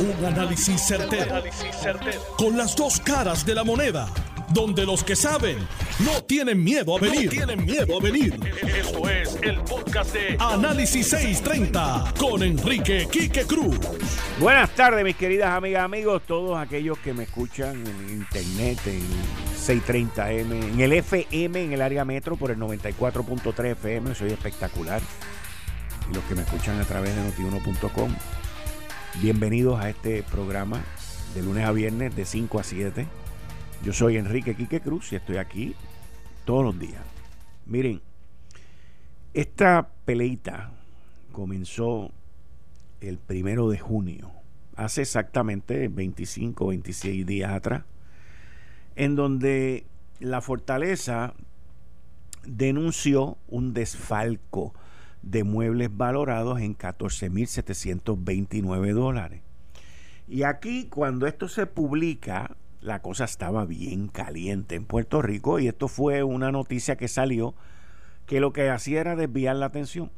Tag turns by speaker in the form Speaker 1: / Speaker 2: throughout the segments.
Speaker 1: Un análisis certero, Con las dos caras de la moneda. Donde los que saben no tienen miedo a venir. tienen miedo a venir. Esto es el podcast de Análisis 630 con Enrique Quique Cruz.
Speaker 2: Buenas tardes, mis queridas amigas, amigos, todos aquellos que me escuchan en internet, en 630M, en el FM, en el área metro, por el 94.3 FM. Soy espectacular. Y los que me escuchan a través de notiuno.com Bienvenidos a este programa de lunes a viernes de 5 a 7. Yo soy Enrique Quique Cruz y estoy aquí todos los días. Miren, esta peleita comenzó el primero de junio, hace exactamente 25, 26 días atrás, en donde la fortaleza denunció un desfalco de muebles valorados en 14.729 dólares. Y aquí, cuando esto se publica, la cosa estaba bien caliente en Puerto Rico y esto fue una noticia que salió que lo que hacía era desviar la atención.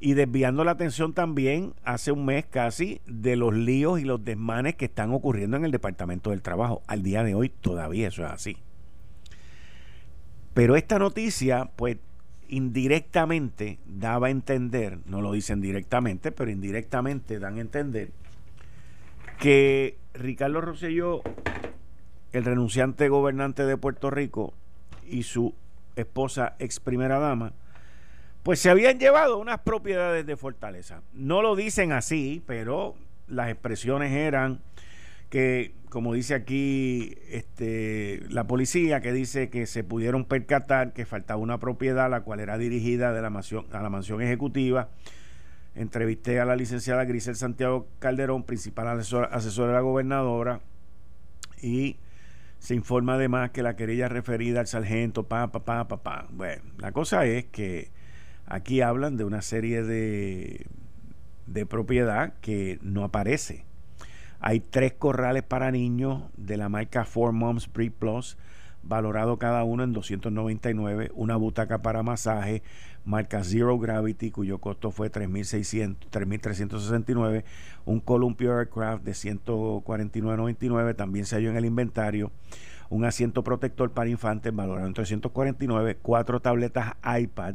Speaker 2: Y desviando la atención también hace un mes casi de los líos y los desmanes que están ocurriendo en el Departamento del Trabajo. Al día de hoy todavía eso es así. Pero esta noticia, pues indirectamente daba a entender, no lo dicen directamente, pero indirectamente dan a entender que Ricardo Rosselló, el renunciante gobernante de Puerto Rico, y su esposa ex primera dama, pues se habían llevado unas propiedades de Fortaleza. No lo dicen así, pero las expresiones eran que, como dice aquí este, la policía, que dice que se pudieron percatar que faltaba una propiedad, la cual era dirigida de la mansión, a la mansión ejecutiva. Entrevisté a la licenciada Grisel Santiago Calderón, principal asesora, de la gobernadora, y se informa además que la querella referida al sargento, pa, pa, pa, pa, pa. Bueno, la cosa es que aquí hablan de una serie de, de propiedad que no aparece hay tres corrales para niños de la marca Four Moms Breed Plus, valorado cada uno en 299, una butaca para masaje, marca Zero Gravity, cuyo costo fue 3.369, un Columpio Aircraft de 149.99, también se halló en el inventario, un asiento protector para infantes valorado en 349, cuatro tabletas iPad,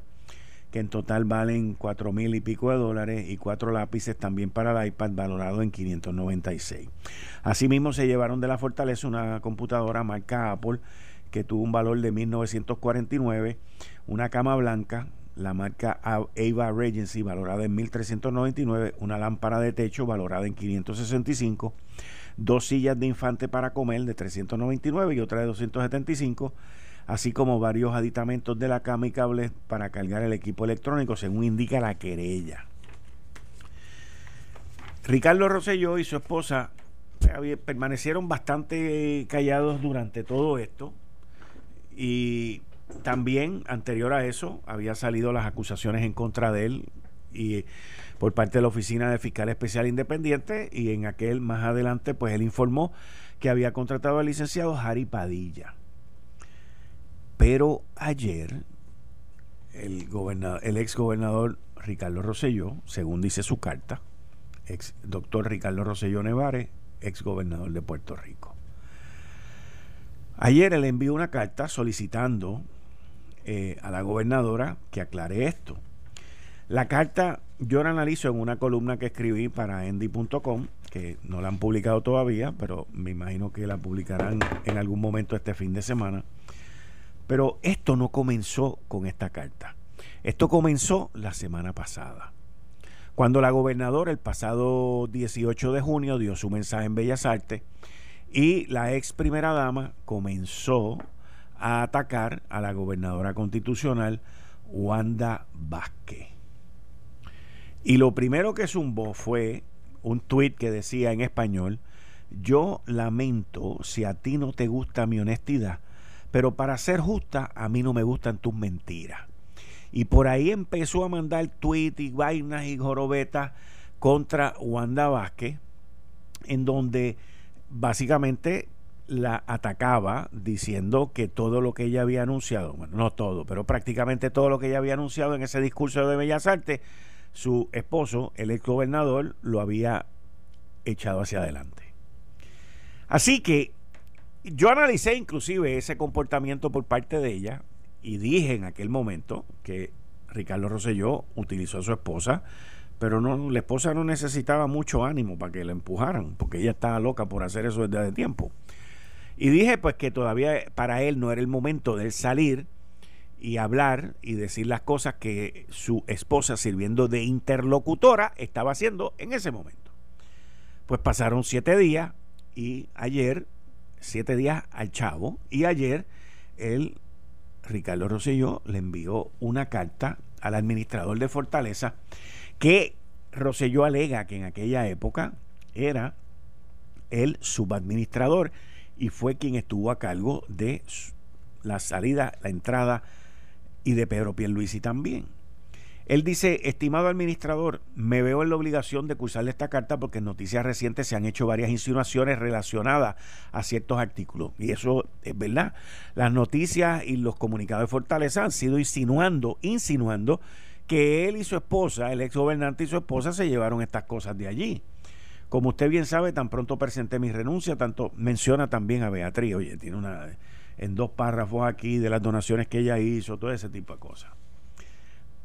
Speaker 2: que en total valen cuatro mil y pico de dólares y cuatro lápices también para el iPad valorado en 596. Asimismo se llevaron de la fortaleza una computadora marca Apple que tuvo un valor de 1949, una cama blanca, la marca Ava Regency valorada en 1399, una lámpara de techo valorada en 565, dos sillas de infante para comer de 399 y otra de 275 así como varios aditamentos de la cama y cables para cargar el equipo electrónico, según indica la querella. Ricardo Rosselló y su esposa eh, permanecieron bastante callados durante todo esto. Y también anterior a eso había salido las acusaciones en contra de él y por parte de la oficina de fiscal especial independiente. Y en aquel más adelante pues él informó que había contratado al licenciado Harry Padilla pero ayer el, gobernador, ex gobernador Ricardo Rosselló, según dice su carta, doctor Ricardo Rosselló Nevares, ex gobernador de Puerto Rico. Ayer él envió una carta solicitando eh, a la gobernadora que aclare esto. La carta yo la analizo en una columna que escribí para endy.com, que no la han publicado todavía, pero me imagino que la publicarán en algún momento este fin de semana pero esto no comenzó con esta carta. Esto comenzó la semana pasada. Cuando la gobernadora el pasado 18 de junio dio su mensaje en Bellas Artes y la ex primera dama comenzó a atacar a la gobernadora constitucional Wanda Vázquez. Y lo primero que zumbó fue un tuit que decía en español, yo lamento si a ti no te gusta mi honestidad, pero para ser justa, a mí no me gustan tus mentiras. Y por ahí empezó a mandar tweets y vainas y jorobetas contra Wanda Vázquez, en donde básicamente la atacaba diciendo que todo lo que ella había anunciado, bueno, no todo, pero prácticamente todo lo que ella había anunciado en ese discurso de Bellas Artes, su esposo, el ex gobernador, lo había echado hacia adelante. Así que yo analicé inclusive ese comportamiento por parte de ella y dije en aquel momento que Ricardo Rosselló utilizó a su esposa, pero no, la esposa no necesitaba mucho ánimo para que la empujaran, porque ella estaba loca por hacer eso desde hace tiempo. Y dije pues que todavía para él no era el momento de salir y hablar y decir las cosas que su esposa sirviendo de interlocutora estaba haciendo en ese momento. Pues pasaron siete días y ayer, siete días al chavo, y ayer el Ricardo Rosselló le envió una carta al administrador de Fortaleza que Rosselló alega que en aquella época era el subadministrador y fue quien estuvo a cargo de la salida, la entrada y de Pedro Pierluisi también. Él dice, estimado administrador, me veo en la obligación de cursarle esta carta porque en noticias recientes se han hecho varias insinuaciones relacionadas a ciertos artículos. Y eso es verdad. Las noticias y los comunicados de Fortaleza han sido insinuando, insinuando que él y su esposa, el ex gobernante y su esposa, se llevaron estas cosas de allí. Como usted bien sabe, tan pronto presenté mi renuncia, tanto menciona también a Beatriz, oye, tiene una en dos párrafos aquí de las donaciones que ella hizo, todo ese tipo de cosas.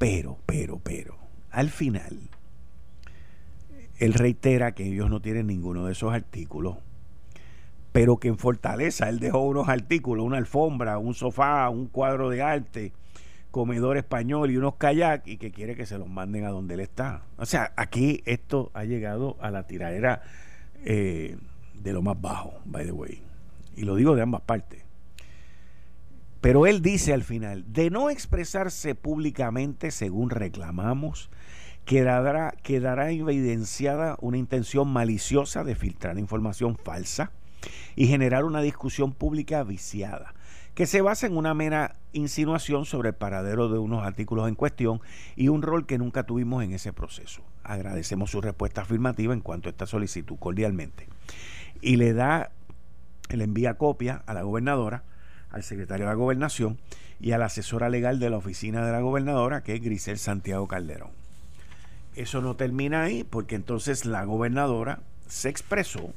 Speaker 2: Pero, pero, pero, al final, él reitera que ellos no tienen ninguno de esos artículos, pero que en Fortaleza él dejó unos artículos, una alfombra, un sofá, un cuadro de arte, comedor español y unos kayak y que quiere que se los manden a donde él está. O sea, aquí esto ha llegado a la tiradera eh, de lo más bajo, by the way. Y lo digo de ambas partes. Pero él dice al final, de no expresarse públicamente según reclamamos, quedará, evidenciada una intención maliciosa de filtrar información falsa y generar una discusión pública viciada, que se basa en una mera insinuación sobre el paradero de unos artículos en cuestión y un rol que nunca tuvimos en ese proceso. Agradecemos su respuesta afirmativa en cuanto a esta solicitud cordialmente. Y le da, le envía copia a la gobernadora al secretario de la gobernación y a la asesora legal de la oficina de la gobernadora, que es Grisel Santiago Calderón. Eso no termina ahí, porque entonces la gobernadora se expresó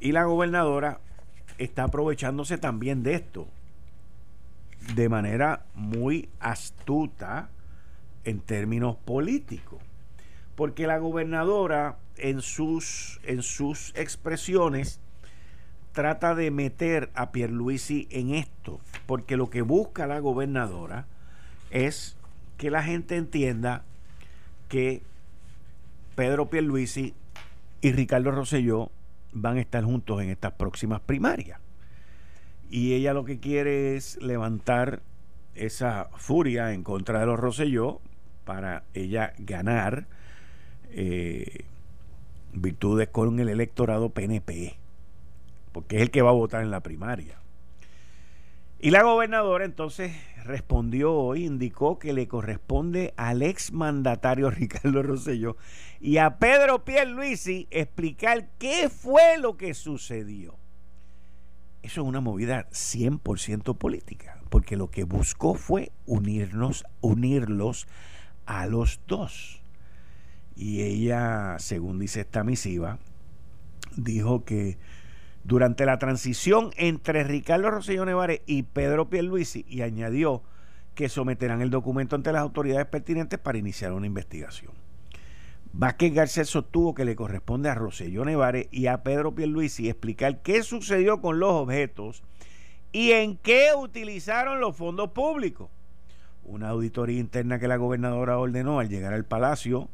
Speaker 2: y la gobernadora está aprovechándose también de esto de manera muy astuta en términos políticos. Porque la gobernadora en sus, en sus expresiones trata de meter a Pierluisi en esto, porque lo que busca la gobernadora es que la gente entienda que Pedro Pierluisi y Ricardo Rosselló van a estar juntos en estas próximas primarias. Y ella lo que quiere es levantar esa furia en contra de los Rosselló para ella ganar eh, virtudes con el electorado PNP porque es el que va a votar en la primaria. Y la gobernadora entonces respondió hoy, indicó que le corresponde al ex mandatario Ricardo Rosselló y a Pedro Pierluisi explicar qué fue lo que sucedió. Eso es una movida 100% política, porque lo que buscó fue unirnos, unirlos a los dos. Y ella, según dice esta misiva, dijo que durante la transición entre Ricardo Rosselló Nevares y Pedro Pierluisi y añadió que someterán el documento ante las autoridades pertinentes para iniciar una investigación. Vázquez Garcés sostuvo que le corresponde a Rosselló Nevares y a Pedro Pierluisi explicar qué sucedió con los objetos y en qué utilizaron los fondos públicos. Una auditoría interna que la gobernadora ordenó al llegar al palacio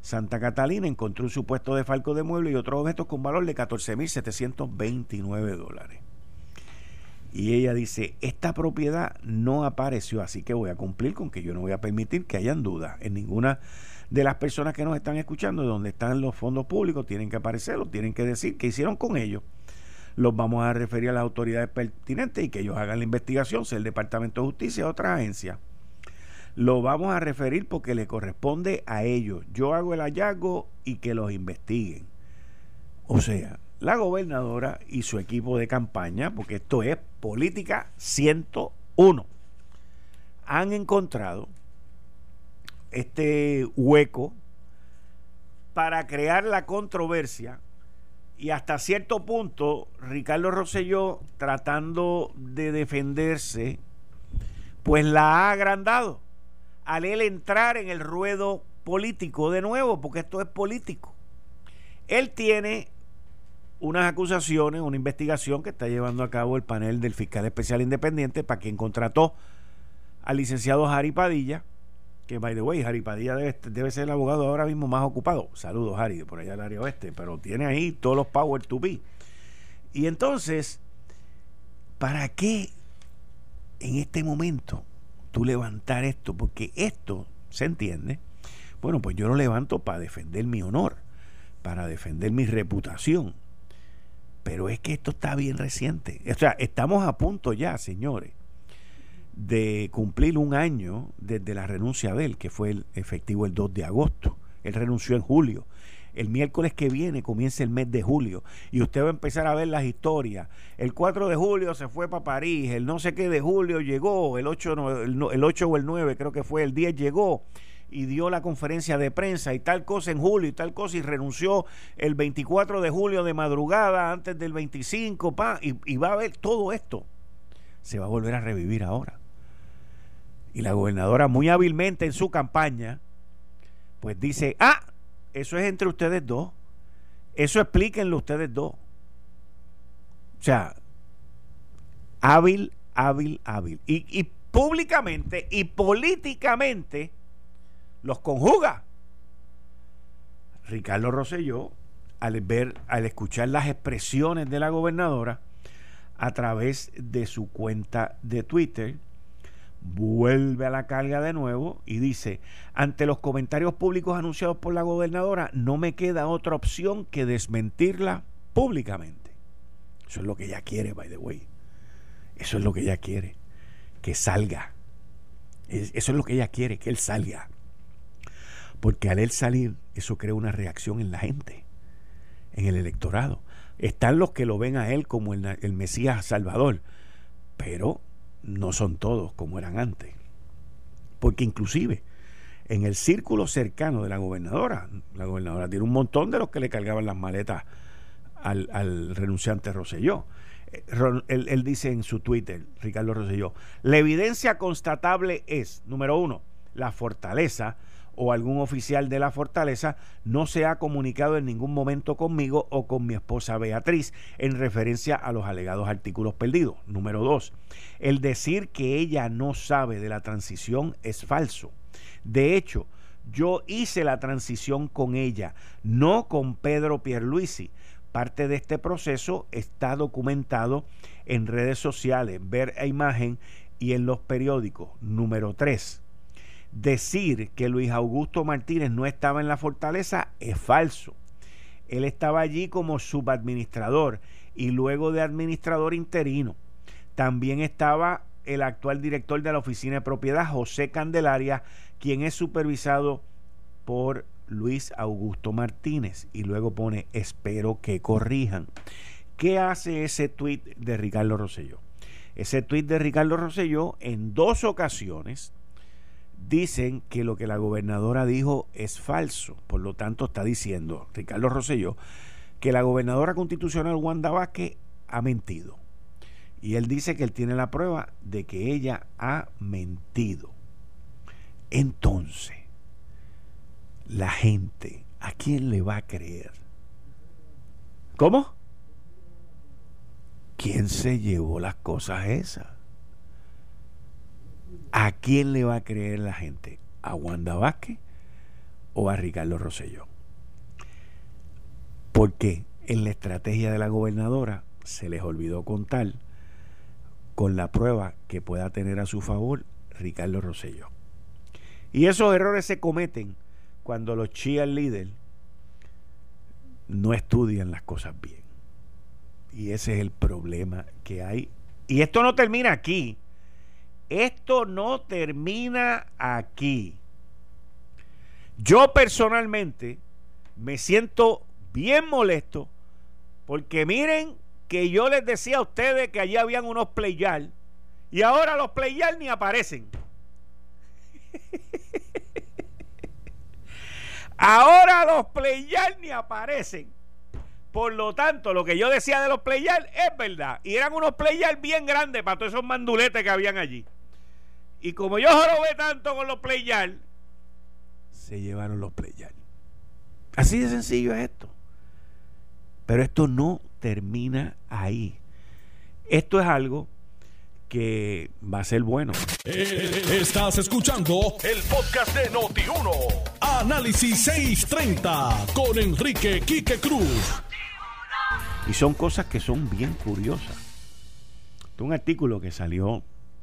Speaker 2: Santa Catalina encontró un supuesto de falco de mueble y otros objetos con valor de 14.729 dólares. Y ella dice, esta propiedad no apareció, así que voy a cumplir con que yo no voy a permitir que hayan dudas en ninguna de las personas que nos están escuchando, de donde están los fondos públicos, tienen que aparecer, tienen que decir qué hicieron con ellos. Los vamos a referir a las autoridades pertinentes y que ellos hagan la investigación, sea el Departamento de Justicia o otra agencia lo vamos a referir porque le corresponde a ellos. Yo hago el hallazgo y que los investiguen. O sea, la gobernadora y su equipo de campaña, porque esto es política 101, han encontrado este hueco para crear la controversia y hasta cierto punto Ricardo Rosselló tratando de defenderse pues la ha agrandado al él entrar en el ruedo político de nuevo porque esto es político él tiene unas acusaciones, una investigación que está llevando a cabo el panel del fiscal especial independiente para quien contrató al licenciado Harry Padilla, que by the way, Harry Padilla debe, ser el abogado ahora mismo más ocupado. Saludos, Harry, por allá del área oeste, pero tiene ahí todos los power to be. Y entonces, ¿para qué en este momento levantar esto? Porque esto, ¿se entiende? Bueno, pues yo lo levanto para defender mi honor, para defender mi reputación pero es que esto está bien reciente. O sea, estamos a punto ya, señores, de cumplir un año desde la renuncia de él, que fue el efectivo el 2 de agosto. Él renunció en julio. El miércoles que viene comienza el mes de julio y usted va a empezar a ver las historias. El 4 de julio se fue para París, el no sé qué de julio llegó, el 8, el 8 o el 9 creo que fue, el 10 llegó y dio la conferencia de prensa y tal cosa en julio y tal cosa y renunció el 24 de julio de madrugada antes del 25, pa, y, va a ver todo esto. Se va a volver a revivir ahora. Y la gobernadora muy hábilmente en su campaña, pues dice, ah, eso es entre ustedes dos. Eso explíquenlo ustedes dos. O sea, hábil, hábil, hábil. Y, y públicamente y políticamente los conjuga. Ricardo Rosselló, al ver, al escuchar las expresiones de la gobernadora a través de su cuenta de Twitter, vuelve a la carga de nuevo y dice, ante los comentarios públicos anunciados por la gobernadora, no me queda otra opción que desmentirla públicamente. Eso es lo que ella quiere, by the way. Eso es lo que ella quiere, que salga. Eso es lo que ella quiere, que él salga. Porque al él salir, eso crea una reacción en la gente, en el electorado. Están los que lo ven a él como el, el Mesías Salvador, pero no son todos como eran antes. Porque inclusive en el círculo cercano de la gobernadora, la gobernadora tiene un montón de los que le cargaban las maletas al, renunciante Roselló. Eh, él, él, dice en su Twitter, Ricardo Roselló, la evidencia constatable es, número uno, la fortaleza o algún oficial de la fortaleza no se ha comunicado en ningún momento conmigo o con mi esposa Beatriz en referencia a los alegados artículos perdidos. Número dos, el decir que ella no sabe de la transición es falso. De hecho, yo hice la transición con ella, no con Pedro Pierluisi. Parte de este proceso está documentado en redes sociales, ver a imagen y en los periódicos. Número tres, Decir que Luis Augusto Martínez no estaba en la fortaleza es falso. Él estaba allí como subadministrador y luego de administrador interino. También estaba el actual director de la oficina de propiedad, José Candelaria, quien es supervisado por Luis Augusto Martínez. Y luego pone, espero que corrijan. ¿Qué hace ese tuit de Ricardo Rosselló? Ese tuit de Ricardo Rosselló en dos ocasiones dicen que lo que la gobernadora dijo es falso. Por lo tanto, está diciendo Ricardo Rosselló que la gobernadora constitucional Wanda Vázquez ha mentido. Y él dice que él tiene la prueba de que ella ha mentido. Entonces, la gente, ¿a quién le va a creer? ¿Cómo? ¿Quién se llevó las cosas esas? ¿A quién le va a creer la gente? ¿A Wanda Vázquez o a Ricardo Rosselló? Porque en la estrategia de la gobernadora se les olvidó contar con la prueba que pueda tener a su favor Ricardo Rosselló. Y esos errores se cometen cuando los líderes no estudian las cosas bien. Y ese es el problema que hay. Y esto no termina aquí. Esto no termina aquí. Yo personalmente me siento bien molesto porque miren que yo les decía a ustedes que allí habían unos playal y ahora los playal ni aparecen. Ahora los players ni aparecen. Por lo tanto, lo que yo decía de los players es verdad. Y eran unos players bien grandes para todos esos manduletes que habían allí. Y como yo jorobé tanto con los players, se llevaron los players. Así de sencillo es esto. Pero esto no termina ahí. Esto es algo que va a ser bueno.
Speaker 1: Eh, estás escuchando el podcast de Noti1. Análisis 630 con Enrique Quique Cruz.
Speaker 2: Y son cosas que son bien curiosas. Un artículo que salió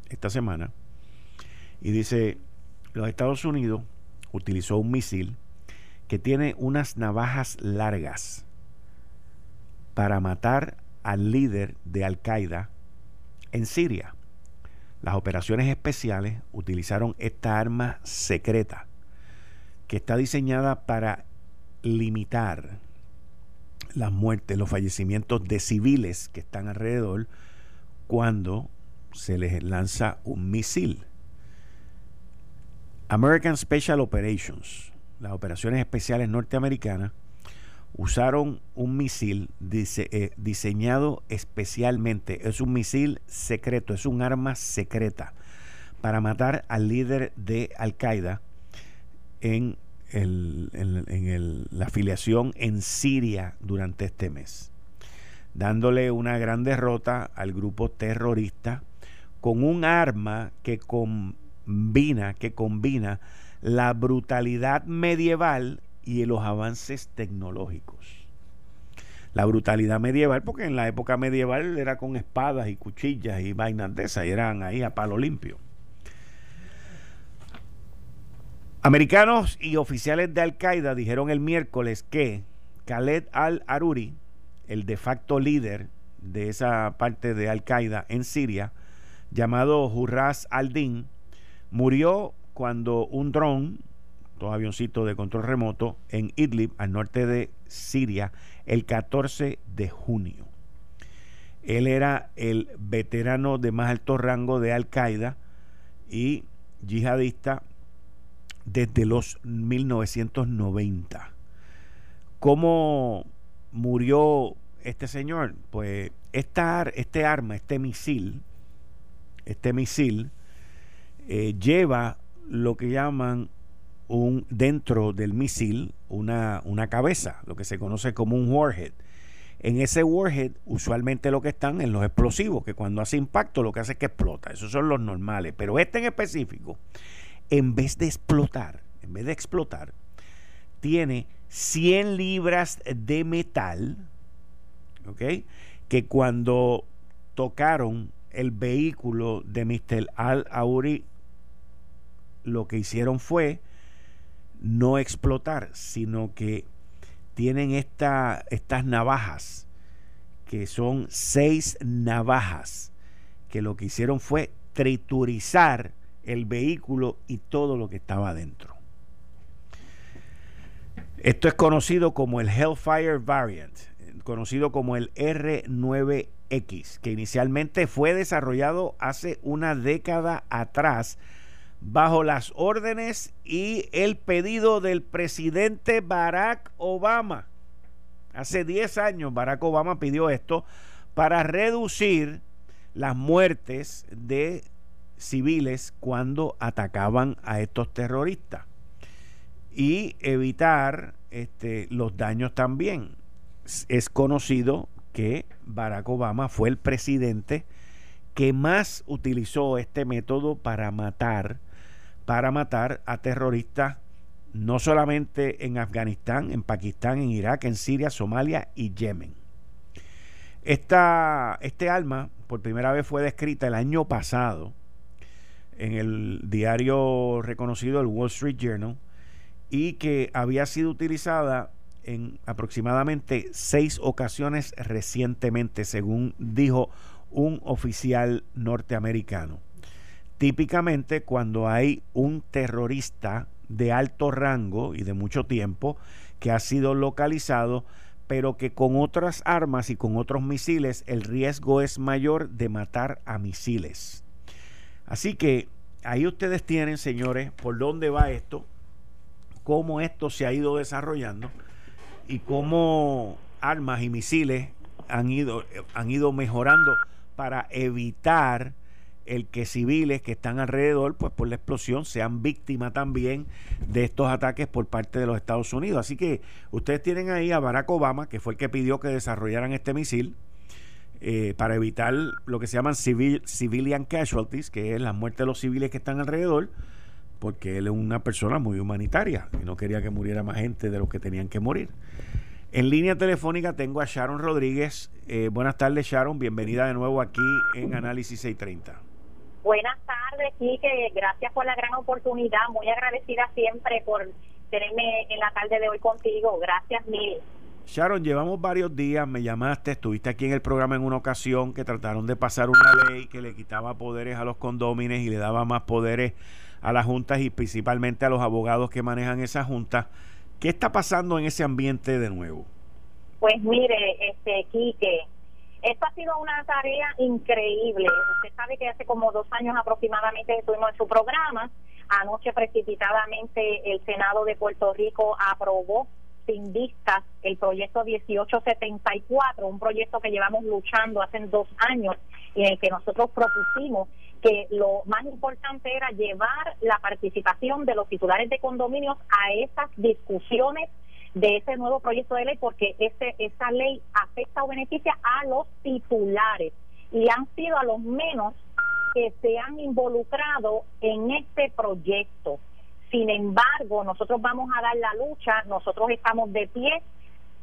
Speaker 2: esta semana y dice, los Estados Unidos utilizó un misil que tiene unas navajas largas para matar al líder de Al Qaeda en Siria. Las operaciones especiales utilizaron esta arma secreta que está diseñada para limitar las muertes, los fallecimientos de civiles que están alrededor cuando se les lanza un misil. American Special Operations, las operaciones especiales norteamericanas, usaron un misil eh, diseñado especialmente. Es un misil secreto, es un arma secreta para matar al líder de Al Qaeda en, la afiliación en Siria durante este mes, dándole una gran derrota al grupo terrorista con un arma que combina, que combina la brutalidad medieval y los avances tecnológicos. La brutalidad medieval, porque en la época medieval era con espadas y cuchillas y vainas de esas, y eran ahí a palo limpio. Americanos y oficiales de Al Qaeda dijeron el miércoles que Khaled al-Aruri, el de facto líder de esa parte de Al Qaeda en Siria, llamado Hurras al-Din, murió cuando un dron dos avioncitos de control remoto en Idlib, al norte de Siria, el 14 de junio. Él era el veterano de más alto rango de Al Qaeda y yihadista desde los 1990. ¿Cómo murió este señor? Pues esta, este arma, este misil, este misil eh, lleva lo que llaman un, dentro del misil una, una cabeza, lo que se conoce como un warhead. En ese warhead usualmente lo que están en los explosivos, que cuando hace impacto lo que hace es que explota. Esos son los normales. Pero este en específico, en vez de explotar, en vez de explotar, tiene 100 libras de metal, ¿ok? Que cuando tocaron el vehículo de Mr. Al-Auri, lo que hicieron fue no explotar, sino que tienen esta, estas navajas, que son seis navajas, que lo que hicieron fue triturizar el vehículo y todo lo que estaba dentro. Esto es conocido como el Hellfire Variant, conocido como el R9X, que inicialmente fue desarrollado hace una década atrás bajo las órdenes y el pedido del presidente Barack Obama. Hace 10 años Barack Obama pidió esto para reducir las muertes de civiles cuando atacaban a estos terroristas y evitar este, los daños también. Es conocido que Barack Obama fue el presidente que más utilizó este método para matar para matar a terroristas no solamente en Afganistán, en Pakistán, en Irak, en Siria, Somalia y Yemen. Esta, este arma por primera vez fue descrita el año pasado en el diario reconocido el Wall Street Journal y que había sido utilizada en aproximadamente seis ocasiones recientemente, según dijo un oficial norteamericano. Típicamente cuando hay un terrorista de alto rango y de mucho tiempo que ha sido localizado, pero que con otras armas y con otros misiles el riesgo es mayor de matar a misiles. Así que ahí ustedes tienen, señores, por dónde va esto, cómo esto se ha ido desarrollando y cómo armas y misiles han ido, han ido mejorando para evitar el que civiles que están alrededor, pues por la explosión, sean víctimas también de estos ataques por parte de los Estados Unidos. Así que ustedes tienen ahí a Barack Obama, que fue el que pidió que desarrollaran este misil eh, para evitar lo que se llaman civil, civilian casualties, que es la muerte de los civiles que están alrededor, porque él es una persona muy humanitaria y no quería que muriera más gente de los que tenían que morir. En línea telefónica tengo a Sharon Rodríguez. Eh, buenas tardes, Sharon. Bienvenida de nuevo aquí en Análisis 630.
Speaker 3: Buenas tardes, Quique. Gracias por la gran oportunidad. Muy agradecida siempre por tenerme en la tarde de hoy contigo. Gracias mil.
Speaker 2: Sharon, llevamos varios días, me llamaste, estuviste aquí en el programa en una ocasión que trataron de pasar una ley que le quitaba poderes a los condómines y le daba más poderes a las juntas y principalmente a los abogados que manejan esas juntas. ¿Qué está pasando en ese ambiente de nuevo?
Speaker 3: Pues mire, este Quique, esto ha sido una tarea increíble. Usted sabe que hace como dos años aproximadamente estuvimos en su programa. Anoche precipitadamente el Senado de Puerto Rico aprobó sin vistas el proyecto 1874, un proyecto que llevamos luchando hace dos años y en el que nosotros propusimos que lo más importante era llevar la participación de los titulares de condominios a esas discusiones de ese nuevo proyecto de ley porque ese, esa ley afecta o beneficia a los titulares y han sido a los menos que se han involucrado en este proyecto. Sin embargo, nosotros vamos a dar la lucha, nosotros estamos de pie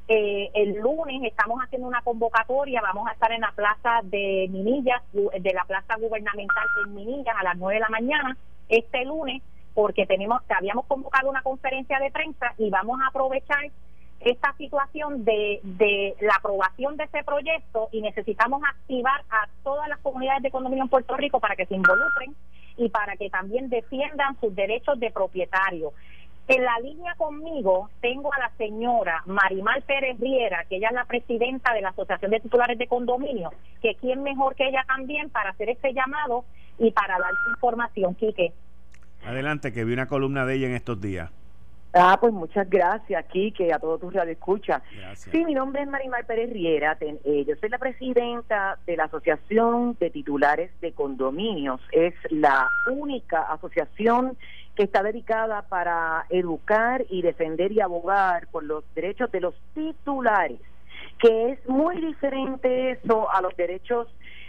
Speaker 3: eh, el lunes estamos haciendo una convocatoria, vamos a estar en la plaza de Minillas, de la plaza gubernamental en Minillas a las 9 de la mañana, este lunes, porque tenemos, habíamos convocado una conferencia de prensa y vamos a aprovechar esta situación de, de la aprobación de ese proyecto y necesitamos activar a todas las comunidades de condominio en Puerto Rico para que se involucren y para que también defiendan sus derechos de propietario. En la línea conmigo tengo a la señora Marimal Pérez Riera, que ella es la presidenta de la Asociación de Titulares de Condominio, que quién mejor que ella también para hacer este llamado y para dar información, Quique.
Speaker 2: Adelante, que vi una columna de ella en estos días.
Speaker 4: Ah, pues muchas gracias, Quique, a todos tus radioescuchas. Sí, mi nombre es Marimal Pérez Riera, eh, yo soy la presidenta de la Asociación de Titulares de Condominios. Es la única asociación que está dedicada para educar y defender y abogar por los derechos de los titulares, que es muy diferente eso a los derechos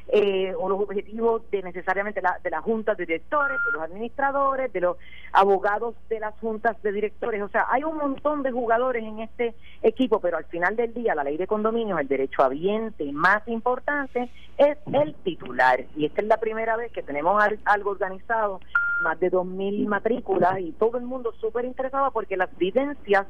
Speaker 4: eh, o los objetivos de necesariamente la, de las juntas de directores, de los administradores, de los abogados de las juntas de directores. O sea, hay un montón de jugadores en este equipo, pero al final del día la ley de condominios, el derecho habiente más importante es el titular. Y esta es la primera vez que tenemos algo organizado, más de 2.000 matrículas y todo el mundo súper interesado porque las vivencias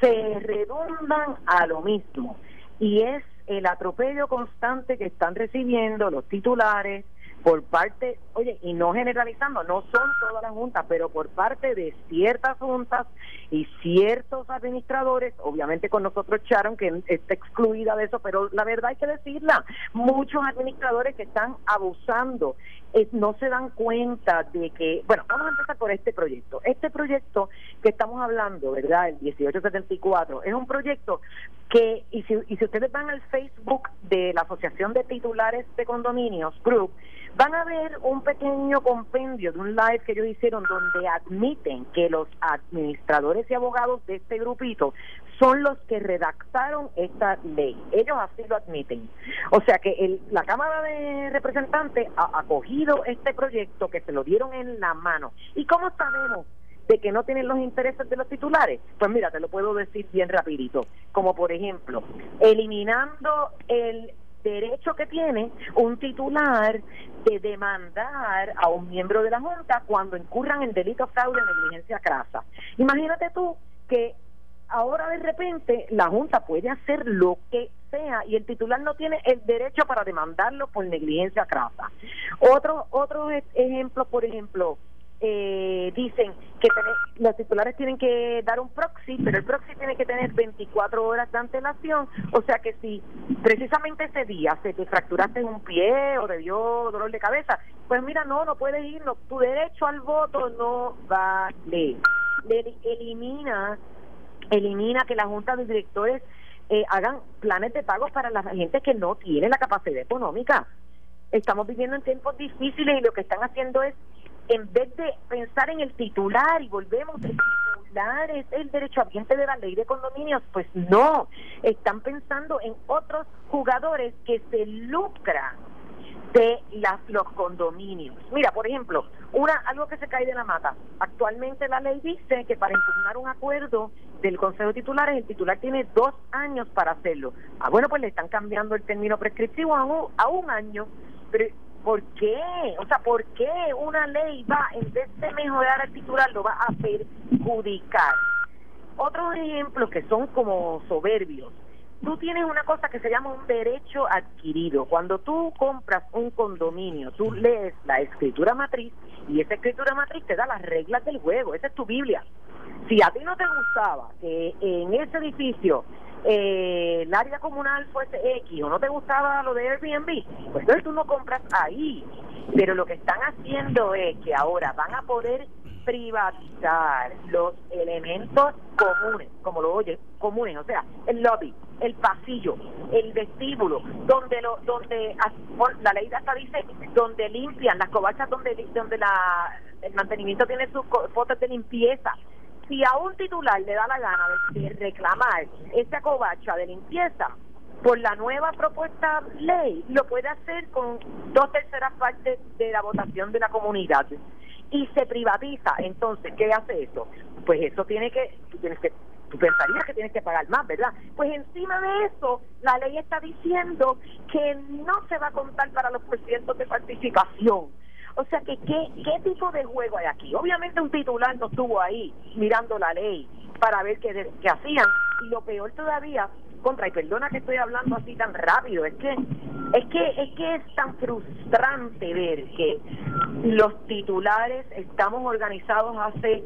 Speaker 4: se redundan a lo mismo. Y es el atropello constante que están recibiendo los titulares por parte, oye, y no generalizando, no son todas las juntas, pero por parte de ciertas juntas y ciertos administradores, obviamente con nosotros Sharon, que está excluida de eso, pero la verdad hay que decirla, muchos administradores que están abusando, eh, no se dan cuenta de que, bueno, vamos a empezar por este proyecto. Este proyecto que estamos hablando, ¿verdad? El 1874, es un proyecto que, y si, y si ustedes van al Facebook de la Asociación de Titulares de Condominios, Group, van a ver un pequeño compendio de un live que ellos hicieron donde admiten que los administradores y abogados de este grupito son los que redactaron esta ley. Ellos así lo admiten. O sea que el, la Cámara de Representantes ha acogido este proyecto que se lo dieron en la mano. ¿Y cómo sabemos? De que no tienen los intereses de los titulares? Pues mira, te lo puedo decir bien rapidito. Como por ejemplo, eliminando el derecho que tiene un titular de demandar a un miembro de la Junta cuando incurran en delito, fraude o negligencia crasa. Imagínate tú que ahora de repente la Junta puede hacer lo que sea y el titular no tiene el derecho para demandarlo por negligencia crasa. Otro, otro ejemplo, por ejemplo, eh, dicen que los titulares tienen que dar un proxy, pero el proxy tiene que tener 24 horas de antelación, o sea que si precisamente ese día se te fracturaste un pie o te dio dolor de cabeza, pues mira, no, no puedes ir, no, tu derecho al voto no vale. elimina, elimina que la junta de directores eh, hagan planes de pagos para la gente que no tiene la capacidad económica. Estamos viviendo en tiempos difíciles y lo que están haciendo es, en vez de pensar en el titular y volvemos, el titular es el derecho ambiente de la ley de condominios, pues no, están pensando en otros jugadores que se lucran de las, los condominios. Mira, por ejemplo, una algo que se cae de la mata. Actualmente la ley dice que para impugnar un acuerdo del Consejo de Titulares, el titular tiene dos años para hacerlo. Ah, bueno, pues le están cambiando el término prescriptivo a un, a un año. Pero, ¿por qué? O sea, ¿por qué una ley va, en vez de mejorar al titular, lo va a perjudicar? Otros ejemplos que son como soberbios tú tienes una cosa que se llama un derecho adquirido. Cuando tú compras un condominio, tú lees la escritura matriz y esa escritura matriz te da las reglas del juego. Esa es tu Biblia. Si a ti no te gustaba que en ese edificio eh, el área comunal fuese X o no te gustaba lo de Airbnb, pues entonces tú no compras ahí. Pero lo que están haciendo es que ahora van a poder privatizar los elementos comunes, como lo oye, comunes, o sea, el lobby, el pasillo, el vestíbulo, donde lo, donde la ley hasta dice donde limpian las cobachas donde donde la el mantenimiento tiene sus fotos de limpieza. Si a un titular le da la gana de reclamar esa covacha de limpieza, por la nueva propuesta ley lo puede hacer con dos terceras partes de la votación de la comunidad y se privatiza. Entonces, ¿qué hace eso? Pues eso tiene que, tú tienes que, tú pensarías que tienes que pagar más, ¿verdad? Pues encima de eso, la ley está diciendo que no se va a contar para los porcientos de participación. O sea que, ¿qué, ¿qué tipo de juego hay aquí? Obviamente un titular no estuvo ahí mirando la ley para ver qué, qué hacían. Y lo peor todavía contra y perdona que estoy hablando así tan rápido es que es que es que es tan frustrante ver que los titulares estamos organizados hace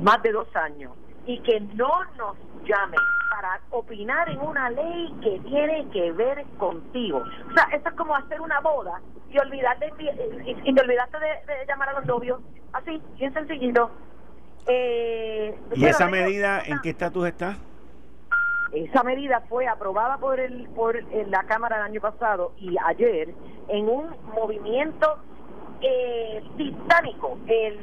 Speaker 4: más de dos años y que no nos llamen para opinar en una ley que tiene que ver contigo. O sea, esto es como hacer una boda y olvidarte, y, y olvidarte de, llamar a los novios, así, bien sencillito.
Speaker 2: Eh, ¿Y esa medida en qué estatus está?
Speaker 4: Esa medida fue aprobada por el por la Cámara el año pasado y ayer en un movimiento eh, titánico. El,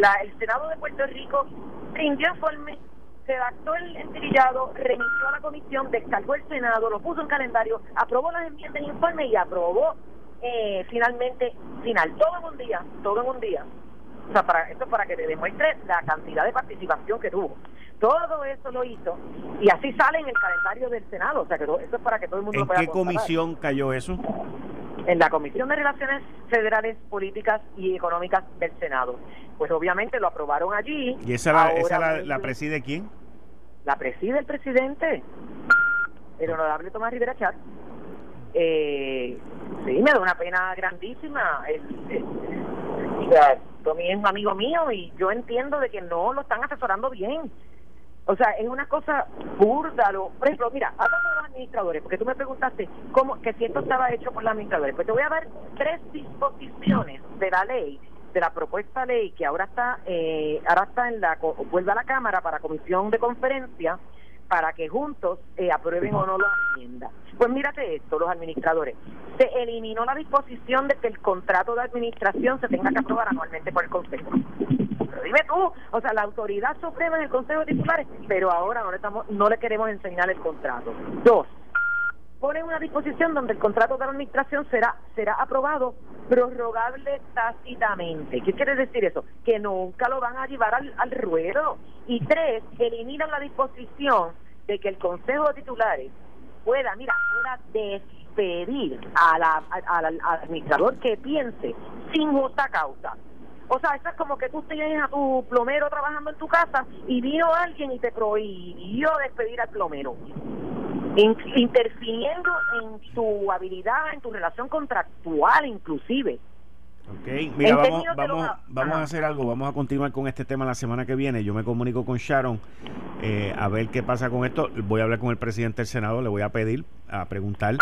Speaker 4: la, el Senado de Puerto Rico rindió informe, redactó el entrillado, remitió a la comisión, descargó el Senado, lo puso en calendario, aprobó las enmiendas del informe y aprobó eh, finalmente, final, todo en un día, todo en un día. O sea, para, esto es para que te demuestre la cantidad de participación que tuvo. Todo eso lo hizo y así sale en el calendario del Senado. O sea, que eso es para que todo el mundo
Speaker 2: ¿En qué comisión cayó eso?
Speaker 4: En la Comisión de Relaciones Federales, Políticas y Económicas del Senado. Pues obviamente lo aprobaron allí.
Speaker 2: ¿Y esa, la, esa la, preside quién?
Speaker 4: La preside el presidente, el honorable Tomás Rivera Chat. Eh, sí, me da una pena grandísima. El, o sea, Tommy es un amigo mío y yo entiendo de que no lo están asesorando bien. O sea, es una cosa burda. Lo, por ejemplo, mira, hablando de los administradores, porque tú me preguntaste cómo que si esto estaba hecho por los administradores. Pues te voy a dar tres disposiciones de la ley, de la propuesta ley que ahora está, eh, ahora está en la, vuelve a la Cámara para comisión de conferencia para que juntos eh, aprueben o no la enmienda. Pues mírate esto, los administradores. Se eliminó la disposición de que el contrato de administración se tenga que aprobar anualmente por el Consejo. Pero dime tú, o sea, la autoridad suprema es el Consejo de Titulares, pero ahora no le, estamos, no le queremos enseñar el contrato. Dos, ponen una disposición donde el contrato de administración será será aprobado prorrogable tácitamente. ¿Qué quiere decir eso? Que nunca lo van a llevar al, al ruedo. Y tres, eliminan la disposición de que el Consejo de Titulares pueda, mira, pueda despedir a la, al administrador que piense sin justa causa. O sea, eso es como que tú tienes a tu plomero trabajando en tu casa y vino alguien y te prohibió despedir al plomero interfiriendo en tu habilidad, en tu relación contractual inclusive.
Speaker 2: Ok, mira, vamos, vamos, vamos a hacer algo, vamos a continuar con este tema la semana que viene. Yo me comunico con Sharon eh, a ver qué pasa con esto. Voy a hablar con el presidente del Senado, le voy a pedir, a preguntar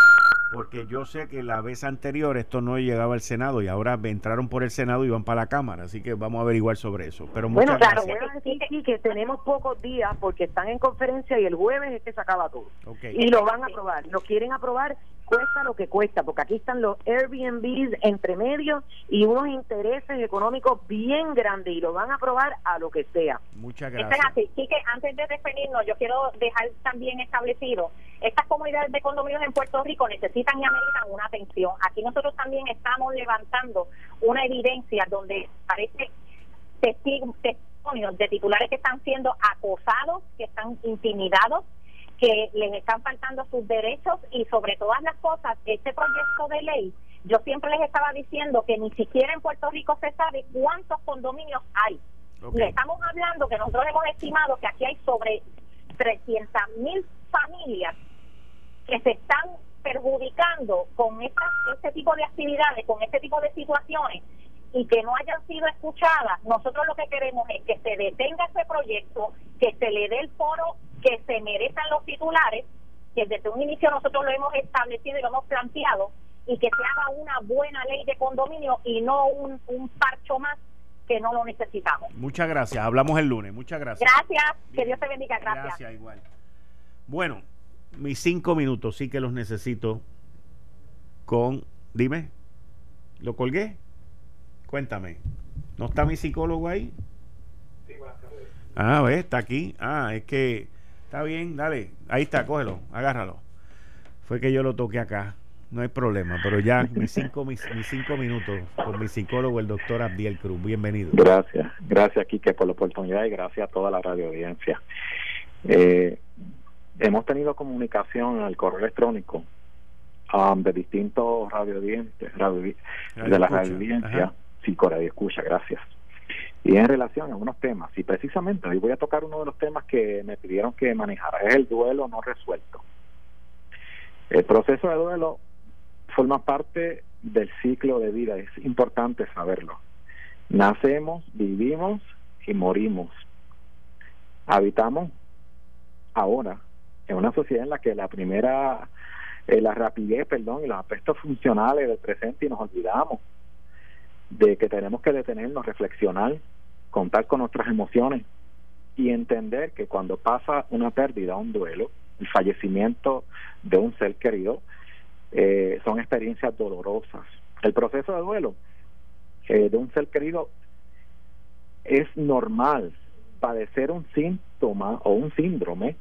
Speaker 2: porque yo sé que la vez anterior esto no llegaba al Senado y ahora entraron por el Senado y van para la Cámara, así que vamos a averiguar sobre eso. Pero
Speaker 4: bueno, claro, voy a decir que tenemos pocos días porque están en conferencia y el jueves es que se acaba todo. Y lo van a aprobar, lo quieren aprobar cuesta lo que cuesta, porque aquí están los Airbnbs entre medios y unos intereses económicos bien grandes y lo van a aprobar a lo que sea.
Speaker 2: Muchas gracias.
Speaker 3: así. que antes de despedirnos, yo quiero dejar también establecido, estas comunidades de condominios en Puerto Rico necesitan y ameritan una atención. Aquí nosotros también estamos levantando una evidencia donde parece testimonios de titulares que están siendo acosados, que están intimidados, que les están faltando sus derechos y sobre todas las cosas, este proyecto de ley, yo siempre les estaba diciendo que ni siquiera en Puerto Rico se sabe cuántos condominios hay. Y estamos hablando que nosotros hemos estimado que aquí hay sobre 300 mil familias que se están perjudicando con este tipo de actividades, con este tipo de situaciones y que no hayan sido escuchadas, nosotros lo que queremos es que se detenga ese proyecto, que se le dé el foro que se merecen los titulares, que desde un inicio nosotros lo hemos establecido y lo hemos planteado, y que se haga una buena ley de condominio y no un, un parcho más que no lo necesitamos.
Speaker 2: Muchas gracias, hablamos el lunes, muchas gracias.
Speaker 3: Gracias, que Dios te bendiga, gracias.
Speaker 2: Gracias, igual. Bueno, mis cinco minutos sí que los necesito con, dime, ¿lo colgué? Cuéntame, ¿no está mi psicólogo ahí? Sí, buenas tardes. Ah, ve, está aquí. Ah, es que Está bien, dale. Ahí está, cógelo, agárralo. Fue que yo lo toqué acá. No hay problema, pero ya mis cinco, mis, cinco minutos con mi psicólogo, el doctor Abdiel Cruz. Bienvenido.
Speaker 5: Gracias, gracias, Quique, por la oportunidad y gracias a toda la radio audiencia. Eh, hemos tenido comunicación al correo electrónico um, de distintos radio, radio de la radio audiencia. Sí, Radio Escucha, gracias y en relación a unos temas. Y precisamente hoy voy a tocar uno de los temas que me pidieron que manejara, es el duelo no resuelto. El proceso de duelo forma parte del ciclo de vida, es importante saberlo. Nacemos, vivimos y morimos. Habitamos ahora en una sociedad en la que la primera, eh, la rapidez, perdón, y los aspectos funcionales del presente y nos olvidamos de que tenemos que detenernos, reflexionar, contar con nuestras emociones y entender que cuando pasa una pérdida, un duelo, el fallecimiento de un ser querido, eh, son experiencias dolorosas. El proceso de duelo eh, de un ser querido es normal padecer un síntoma o un síndrome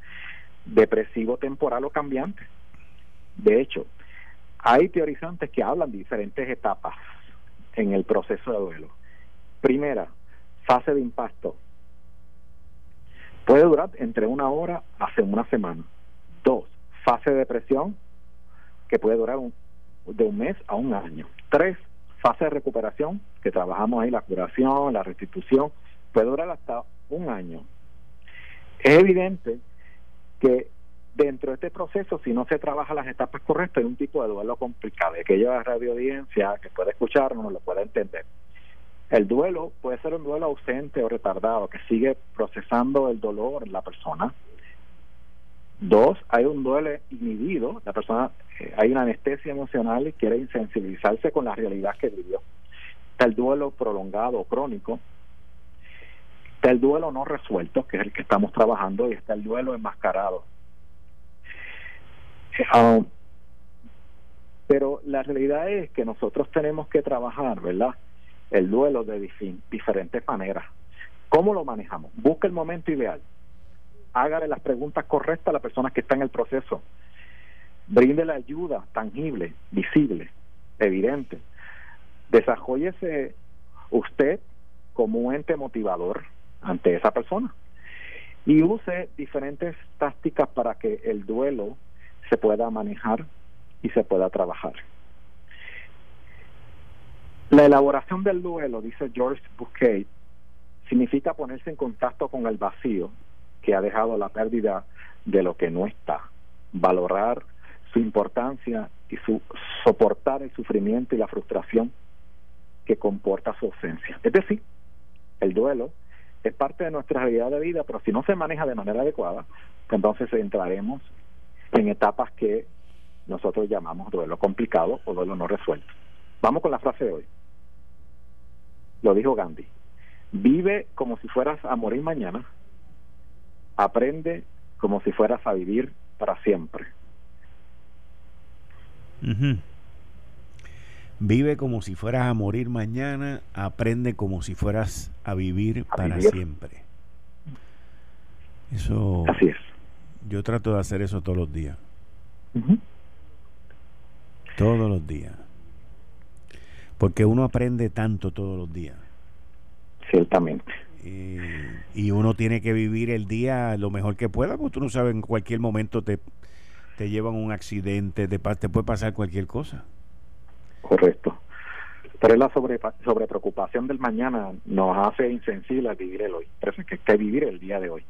Speaker 5: depresivo temporal o cambiante. De hecho, hay teorizantes que hablan de diferentes etapas en el proceso de duelo. Primera, fase de impacto. Puede durar entre una hora hasta una semana. Dos, fase de depresión, que puede durar de un mes a un año. Tres, fase de recuperación, que trabajamos ahí la curación, la restitución, puede durar hasta un año. Es evidente que dentro de este proceso, si no se trabaja las etapas correctas, hay un tipo de duelo complicado. Aquella radio audiencia que puede escucharnos lo puede entender. El duelo puede ser un duelo ausente o retardado, que sigue procesando el dolor en la persona. Dos, hay un duelo inhibido, la persona, eh, hay una anestesia emocional y quiere insensibilizarse con la realidad que vivió. Está el duelo prolongado o crónico. El duelo no resuelto, que es el que estamos trabajando, y está el duelo enmascarado, Ah, pero la realidad es que nosotros tenemos que trabajar, ¿verdad? El duelo de diferentes maneras. ¿Cómo lo manejamos? Busca el momento ideal. Hágale las preguntas correctas a la persona que está en el proceso. Brinde la ayuda tangible, visible, evidente. Desarrollese usted como un ente motivador ante esa persona. Y use diferentes tácticas para que el duelo se pueda manejar y se pueda trabajar. La elaboración del duelo, dice George Bouquet, significa ponerse en contacto con el vacío que ha dejado la pérdida de lo que no está, valorar su importancia y su soportar el sufrimiento y la frustración que comporta su ausencia. Es decir, el duelo es parte de nuestra realidad de vida, pero si no se maneja de manera adecuada, pues entonces entraremos en etapas que nosotros llamamos duelo complicado o duelo no resuelto. Vamos con la frase de hoy. Lo dijo Gandhi. Vive como si fueras a morir mañana. Aprende como si fueras a vivir para siempre.
Speaker 2: Vive como si fueras a morir mañana, aprende como si fueras a vivir para siempre. Eso.
Speaker 5: Así es.
Speaker 2: Yo trato de hacer eso todos los días. Todos los días. Porque uno aprende tanto todos los días.
Speaker 5: Ciertamente.
Speaker 2: y uno tiene que vivir el día lo mejor que pueda, porque tú no sabes, en cualquier momento te, te llevan un accidente, te, te puede pasar cualquier cosa.
Speaker 5: Correcto. Pero la sobre, sobre preocupación del mañana nos hace insensible a vivir el hoy. Pero que, que vivir el día de hoy.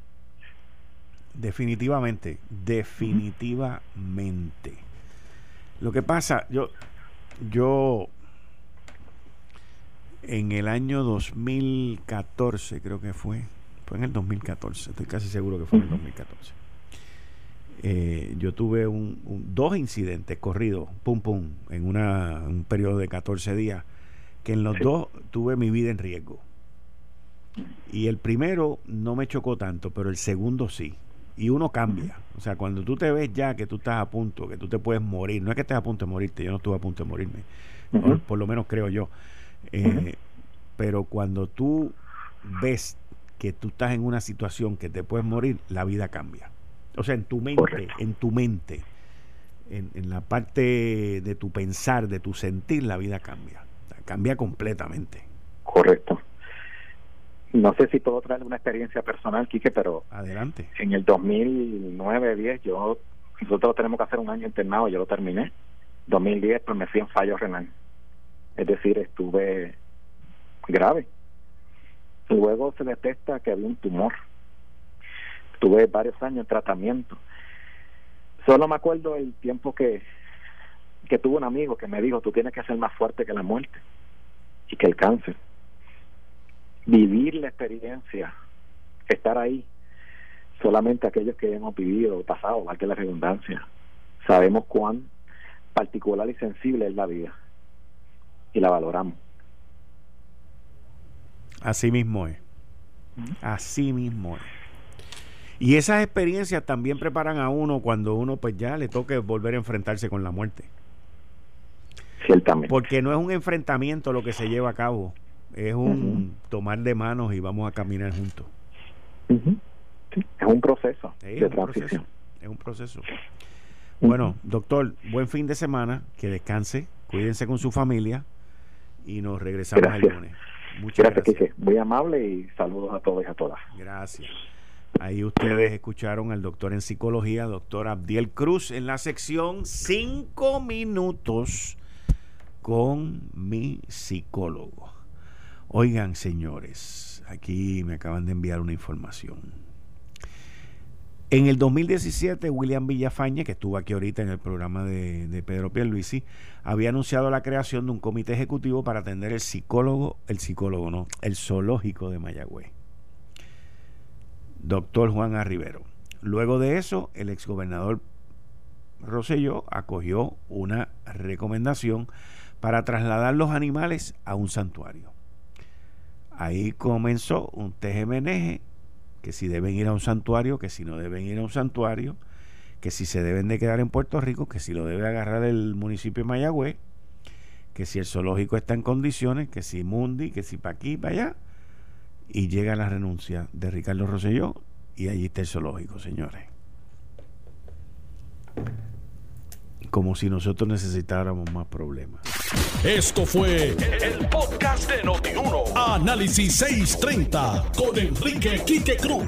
Speaker 2: Definitivamente, definitivamente. Lo que pasa, yo, yo en el año 2014, creo que fue, fue en el 2014, estoy casi seguro que fue en el 2014. Eh, yo tuve un, dos incidentes corridos, pum, pum, en una, un periodo de 14 días, que en los dos tuve mi vida en riesgo. Y el primero no me chocó tanto, pero el segundo sí. Y uno cambia. O sea, cuando tú te ves ya que tú estás a punto, que tú te puedes morir, no es que estés a punto de morirte, yo no estuve a punto de morirme, por, lo menos creo yo. Eh, pero cuando tú ves que tú estás en una situación que te puedes morir, la vida cambia. O sea, en tu mente, en tu mente, en, la parte de tu pensar, de tu sentir, la vida cambia. Cambia completamente.
Speaker 5: Correcto. No sé si puedo traer una experiencia personal, Quique, pero
Speaker 2: adelante.
Speaker 5: En el 2009-10 yo nosotros tenemos que hacer un año internado, yo lo terminé. 2010 pues me fui en fallo renal. Es decir, estuve grave. Luego se detecta que había un tumor Tuve varios años en tratamiento. Solo me acuerdo el tiempo que, que tuve un amigo que me dijo, tú tienes que ser más fuerte que la muerte y que el cáncer. Vivir la experiencia, estar ahí, solamente aquellos que hemos vivido, pasado, que la redundancia, sabemos cuán particular y sensible es la vida y la valoramos.
Speaker 2: Así mismo es. Así mismo es. Y esas experiencias también preparan a uno cuando uno pues ya le toque volver a enfrentarse con la muerte.
Speaker 5: Ciertamente.
Speaker 2: Porque no es un enfrentamiento lo que se lleva a cabo, es un tomar de manos y vamos a caminar juntos.
Speaker 5: Es un proceso de transición.
Speaker 2: es un proceso. Bueno, doctor, buen fin de semana, que descanse, cuídense con su familia y nos regresamos el lunes.
Speaker 5: Muchas gracias. Muy amable y saludos a todos y a todas.
Speaker 2: Gracias. Ahí ustedes escucharon al doctor en psicología, doctor Abdiel Cruz, en la sección Cinco minutos con mi psicólogo. Oigan, señores, aquí me acaban de enviar una información. En el 2017, William Villafañe, que estuvo aquí ahorita en el programa de, de, Pedro Pierluisi, había anunciado la creación de un comité ejecutivo para atender el psicólogo, el psicólogo, no, el zoológico de Mayagüez doctor Juan Arribero. Luego de eso, el exgobernador Roselló acogió una recomendación para trasladar los animales a un santuario. Ahí comenzó un TGMNG, que si deben ir a un santuario, que si no deben ir a un santuario, que si se deben de quedar en Puerto Rico, que si lo debe agarrar el municipio de Mayagüez, que si el zoológico está en condiciones, que si Mundi, que si para aquí, para allá y llega la renuncia de Ricardo Rosselló y allí está el zoológico, señores. Como si nosotros necesitáramos más problemas.
Speaker 1: Esto fue el, podcast de Notiuno. Análisis 630 con Enrique Quique Cruz.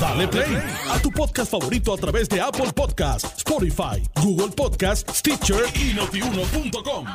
Speaker 1: Dale play a tu podcast favorito a través de Apple Podcasts, Spotify, Google Podcasts, Stitcher y notiuno.com.